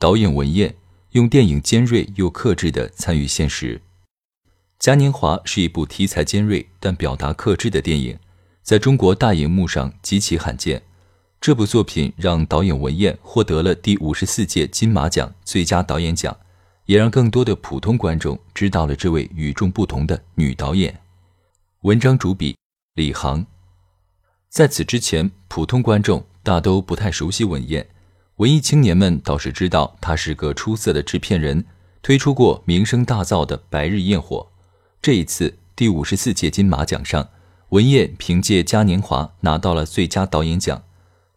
导演文彦用电影尖锐又克制的参与现实。嘉年华是一部题材尖锐但表达克制的电影，在中国大荧幕上极其罕见。这部作品让导演文彦获得了第五十四届金马奖最佳导演奖，也让更多的普通观众知道了这位与众不同的女导演。文章主笔李航。在此之前，普通观众大都不太熟悉文彦，文艺青年们倒是知道他是个出色的制片人，推出过名声大噪的《白日焰火》。这一次第五十四届金马奖上，文彦凭借《嘉年华》拿到了最佳导演奖。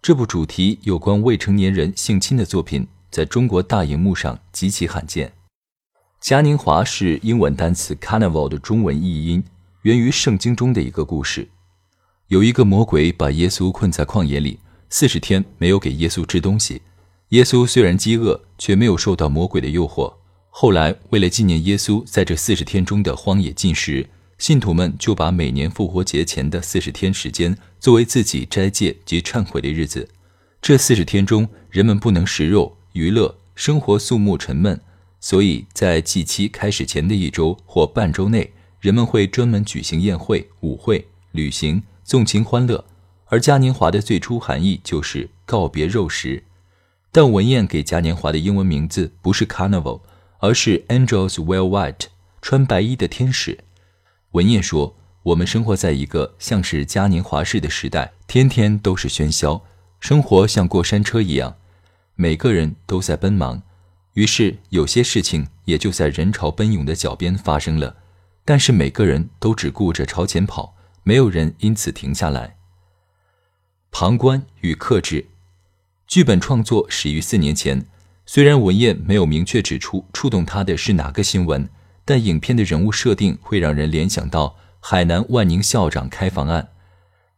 这部主题有关未成年人性侵的作品，在中国大荧幕上极其罕见。《嘉年华》是英文单词 “carnival” 的中文译音，源于圣经中的一个故事。有一个魔鬼把耶稣困在旷野里，四十天没有给耶稣吃东西。耶稣虽然饥饿，却没有受到魔鬼的诱惑。后来，为了纪念耶稣在这四十天中的荒野进食，信徒们就把每年复活节前的四十天时间作为自己斋戒及忏悔的日子。这四十天中，人们不能食肉、娱乐，生活肃穆沉闷，所以在祭期开始前的一周或半周内，人们会专门举行宴会、舞会、旅行。纵情欢乐，而嘉年华的最初含义就是告别肉食。但文彦给嘉年华的英文名字不是 Carnival，而是 Angels Wear White，穿白衣的天使。文彦说：“我们生活在一个像是嘉年华式的时代，天天都是喧嚣，生活像过山车一样，每个人都在奔忙。于是有些事情也就在人潮奔涌的脚边发生了，但是每个人都只顾着朝前跑。”没有人因此停下来。旁观与克制，剧本创作始于四年前。虽然文彦没有明确指出触动他的是哪个新闻，但影片的人物设定会让人联想到海南万宁校长开房案。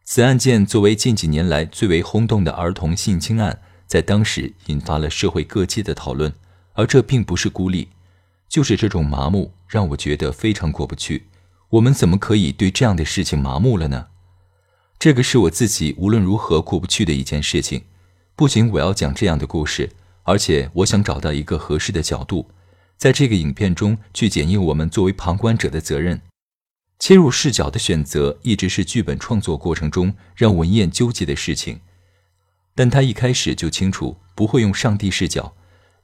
此案件作为近几年来最为轰动的儿童性侵案，在当时引发了社会各界的讨论。而这并不是孤立，就是这种麻木让我觉得非常过不去。我们怎么可以对这样的事情麻木了呢？这个是我自己无论如何过不去的一件事情。不仅我要讲这样的故事，而且我想找到一个合适的角度，在这个影片中去检验我们作为旁观者的责任。切入视角的选择一直是剧本创作过程中让文彦纠结的事情。但他一开始就清楚不会用上帝视角，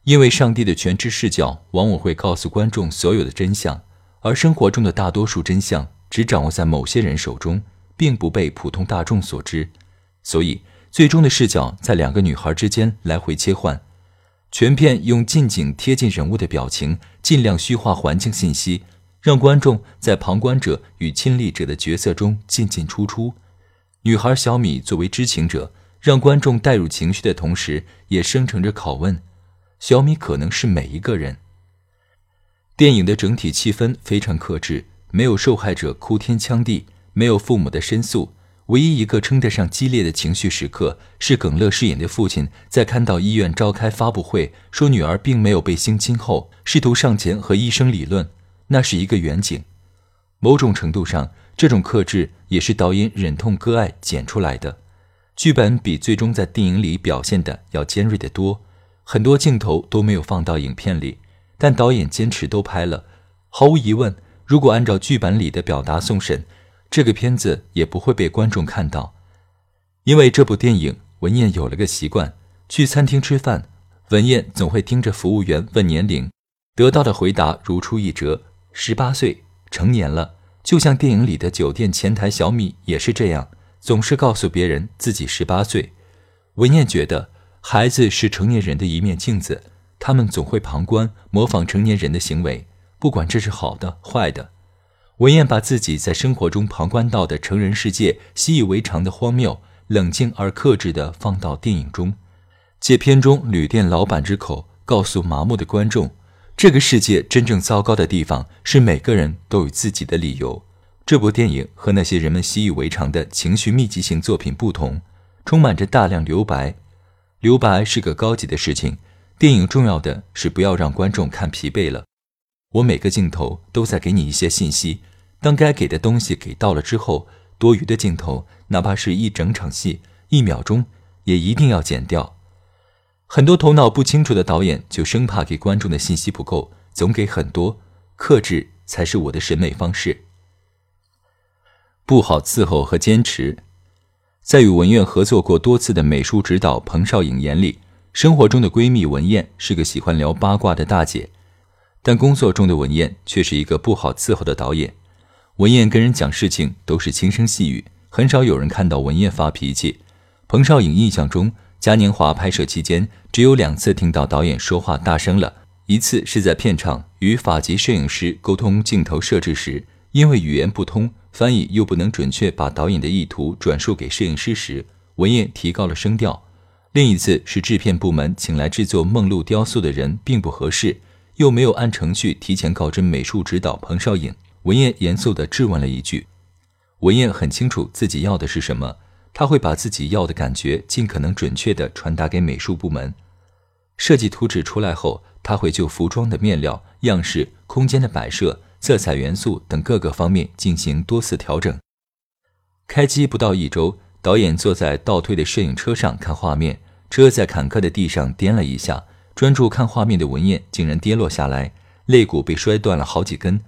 因为上帝的全知视角往往会告诉观众所有的真相。而生活中的大多数真相只掌握在某些人手中，并不被普通大众所知，所以最终的视角在两个女孩之间来回切换。全片用近景贴近人物的表情，尽量虚化环境信息，让观众在旁观者与亲历者的角色中进进出出。女孩小米作为知情者，让观众带入情绪的同时，也生成着拷问：小米可能是每一个人。电影的整体气氛非常克制，没有受害者哭天抢地，没有父母的申诉。唯一一个称得上激烈的情绪时刻，是耿乐饰演的父亲在看到医院召开发布会，说女儿并没有被性侵后，试图上前和医生理论。那是一个远景。某种程度上，这种克制也是导演忍痛割爱剪出来的。剧本比最终在电影里表现的要尖锐得多，很多镜头都没有放到影片里。但导演坚持都拍了，毫无疑问，如果按照剧本里的表达送审，这个片子也不会被观众看到。因为这部电影，文燕有了个习惯：去餐厅吃饭，文燕总会盯着服务员问年龄，得到的回答如出一辙，十八岁，成年了。就像电影里的酒店前台小米也是这样，总是告诉别人自己十八岁。文燕觉得，孩子是成年人的一面镜子。他们总会旁观、模仿成年人的行为，不管这是好的、坏的。文彦把自己在生活中旁观到的成人世界习以为常的荒谬，冷静而克制地放到电影中，借片中旅店老板之口告诉麻木的观众，这个世界真正糟糕的地方是每个人都有自己的理由。这部电影和那些人们习以为常的情绪密集型作品不同，充满着大量留白。留白是个高级的事情，电影重要的是不要让观众看疲惫了。我每个镜头都在给你一些信息，当该给的东西给到了之后，多余的镜头，哪怕是一整场戏、一秒钟，也一定要剪掉。很多头脑不清楚的导演就生怕给观众的信息不够，总给很多，克制才是我的审美方式。不好伺候和坚持，在与文苑合作过多次的美术指导彭少颖眼里，生活中的闺蜜文燕是个喜欢聊八卦的大姐，但工作中的文燕却是一个不好伺候的导演。文燕跟人讲事情都是轻声细语，很少有人看到文燕发脾气。彭少颖印象中，嘉年华拍摄期间只有两次听到导演说话大声了，一次是在片场与法籍摄影师沟通镜头设置时，因为语言不通。翻译又不能准确把导演的意图转述给摄影师时，文燕提高了声调。另一次是制片部门请来制作梦露雕塑的人并不合适，又没有按程序提前告知美术指导彭少颖，文燕严肃地质问了一句。文燕很清楚自己要的是什么，他会把自己要的感觉尽可能准确地传达给美术部门。设计图纸出来后，他会就服装的面料、样式、空间的摆设。色彩元素等各个方面进行多次调整。开机不到一周，导演坐在倒退的摄影车上看画面，车在坎坷的地上颠了一下，专注看画面的文燕竟然跌落下来，肋骨被摔断了好几根，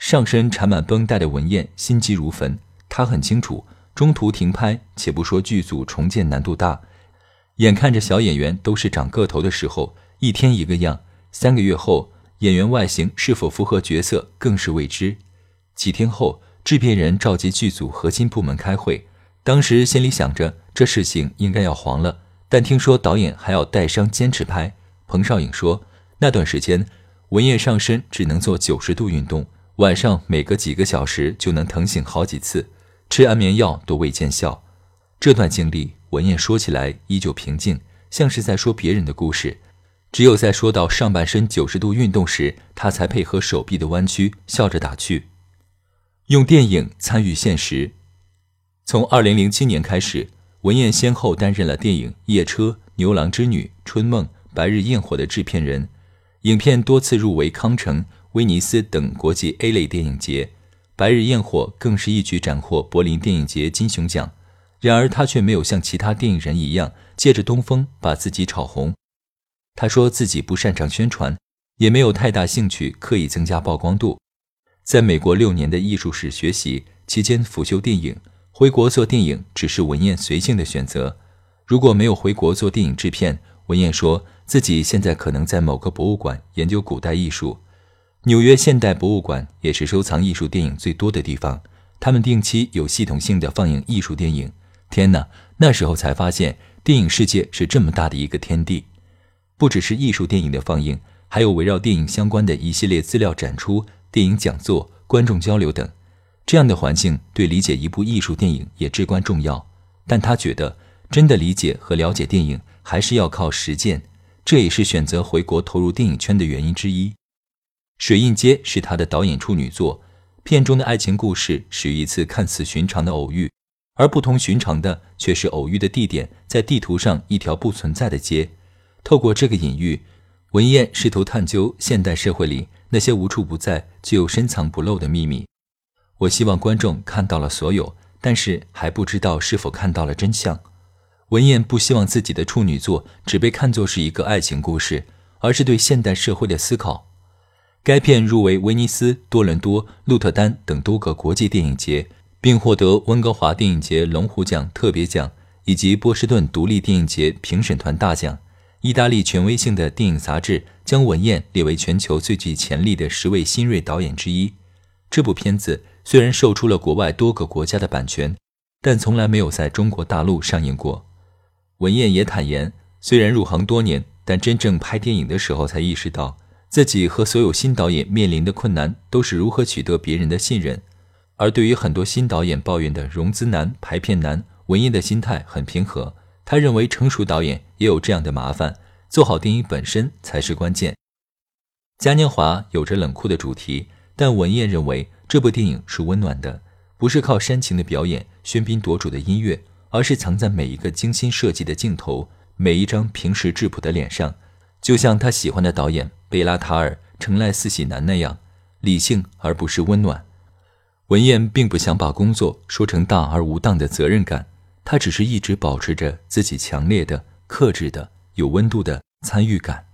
上身缠满绷带的文燕心急如焚。她很清楚，中途停拍，且不说剧组重建难度大，眼看着小演员都是长个头的时候，一天一个样，三个月后。演员外形是否符合角色更是未知。几天后，制片人召集剧组核心部门开会，当时心里想着这事情应该要黄了，但听说导演还要带伤坚持拍。彭少颖说，那段时间文燕上身只能做九十度运动，晚上每隔几个小时就能疼醒好几次，吃安眠药都未见效。这段经历，文燕说起来依旧平静，像是在说别人的故事。只有在说到上半身九十度运动时，他才配合手臂的弯曲，笑着打趣：“用电影参与现实。”从二零零七年开始，文燕先后担任了电影《夜车》《牛郎织女》《春梦》《白日焰火》的制片人，影片多次入围康城、威尼斯等国际 A 类电影节，《白日焰火》更是一举斩获柏林电影节金熊奖。然而，他却没有像其他电影人一样，借着东风把自己炒红。他说自己不擅长宣传，也没有太大兴趣刻意增加曝光度。在美国六年的艺术史学习期间，辅修电影，回国做电影只是文彦随性的选择。如果没有回国做电影制片，文彦说自己现在可能在某个博物馆研究古代艺术。纽约现代博物馆也是收藏艺术电影最多的地方，他们定期有系统性的放映艺术电影。天哪，那时候才发现电影世界是这么大的一个天地。不只是艺术电影的放映，还有围绕电影相关的一系列资料展出、电影讲座、观众交流等。这样的环境对理解一部艺术电影也至关重要。但他觉得，真的理解和了解电影，还是要靠实践。这也是选择回国投入电影圈的原因之一。《水印街》是他的导演处女作，片中的爱情故事始于一次看似寻常的偶遇，而不同寻常的却是偶遇的地点在地图上一条不存在的街。透过这个隐喻，文彦试图探究现代社会里那些无处不在、却又深藏不露的秘密。我希望观众看到了所有，但是还不知道是否看到了真相。文彦不希望自己的处女作只被看作是一个爱情故事，而是对现代社会的思考。该片入围威尼斯、多伦多、鹿特丹等多个国际电影节，并获得温哥华电影节龙虎奖特别奖以及波士顿独立电影节评审团大奖。意大利权威性的电影杂志将文彦列为全球最具潜力的十位新锐导演之一。这部片子虽然售出了国外多个国家的版权，但从来没有在中国大陆上映过。文彦也坦言，虽然入行多年，但真正拍电影的时候才意识到，自己和所有新导演面临的困难都是如何取得别人的信任。而对于很多新导演抱怨的融资难、排片难，文彦的心态很平和。他认为成熟导演也有这样的麻烦，做好电影本身才是关键。嘉年华有着冷酷的主题，但文彦认为这部电影是温暖的，不是靠煽情的表演、喧宾夺主的音乐，而是藏在每一个精心设计的镜头、每一张平时质朴的脸上，就像他喜欢的导演贝拉塔尔、成赖斯喜男那样，理性而不失温暖。文彦并不想把工作说成大而无当的责任感，他只是一直保持着自己强烈的、克制的、有温度的参与感。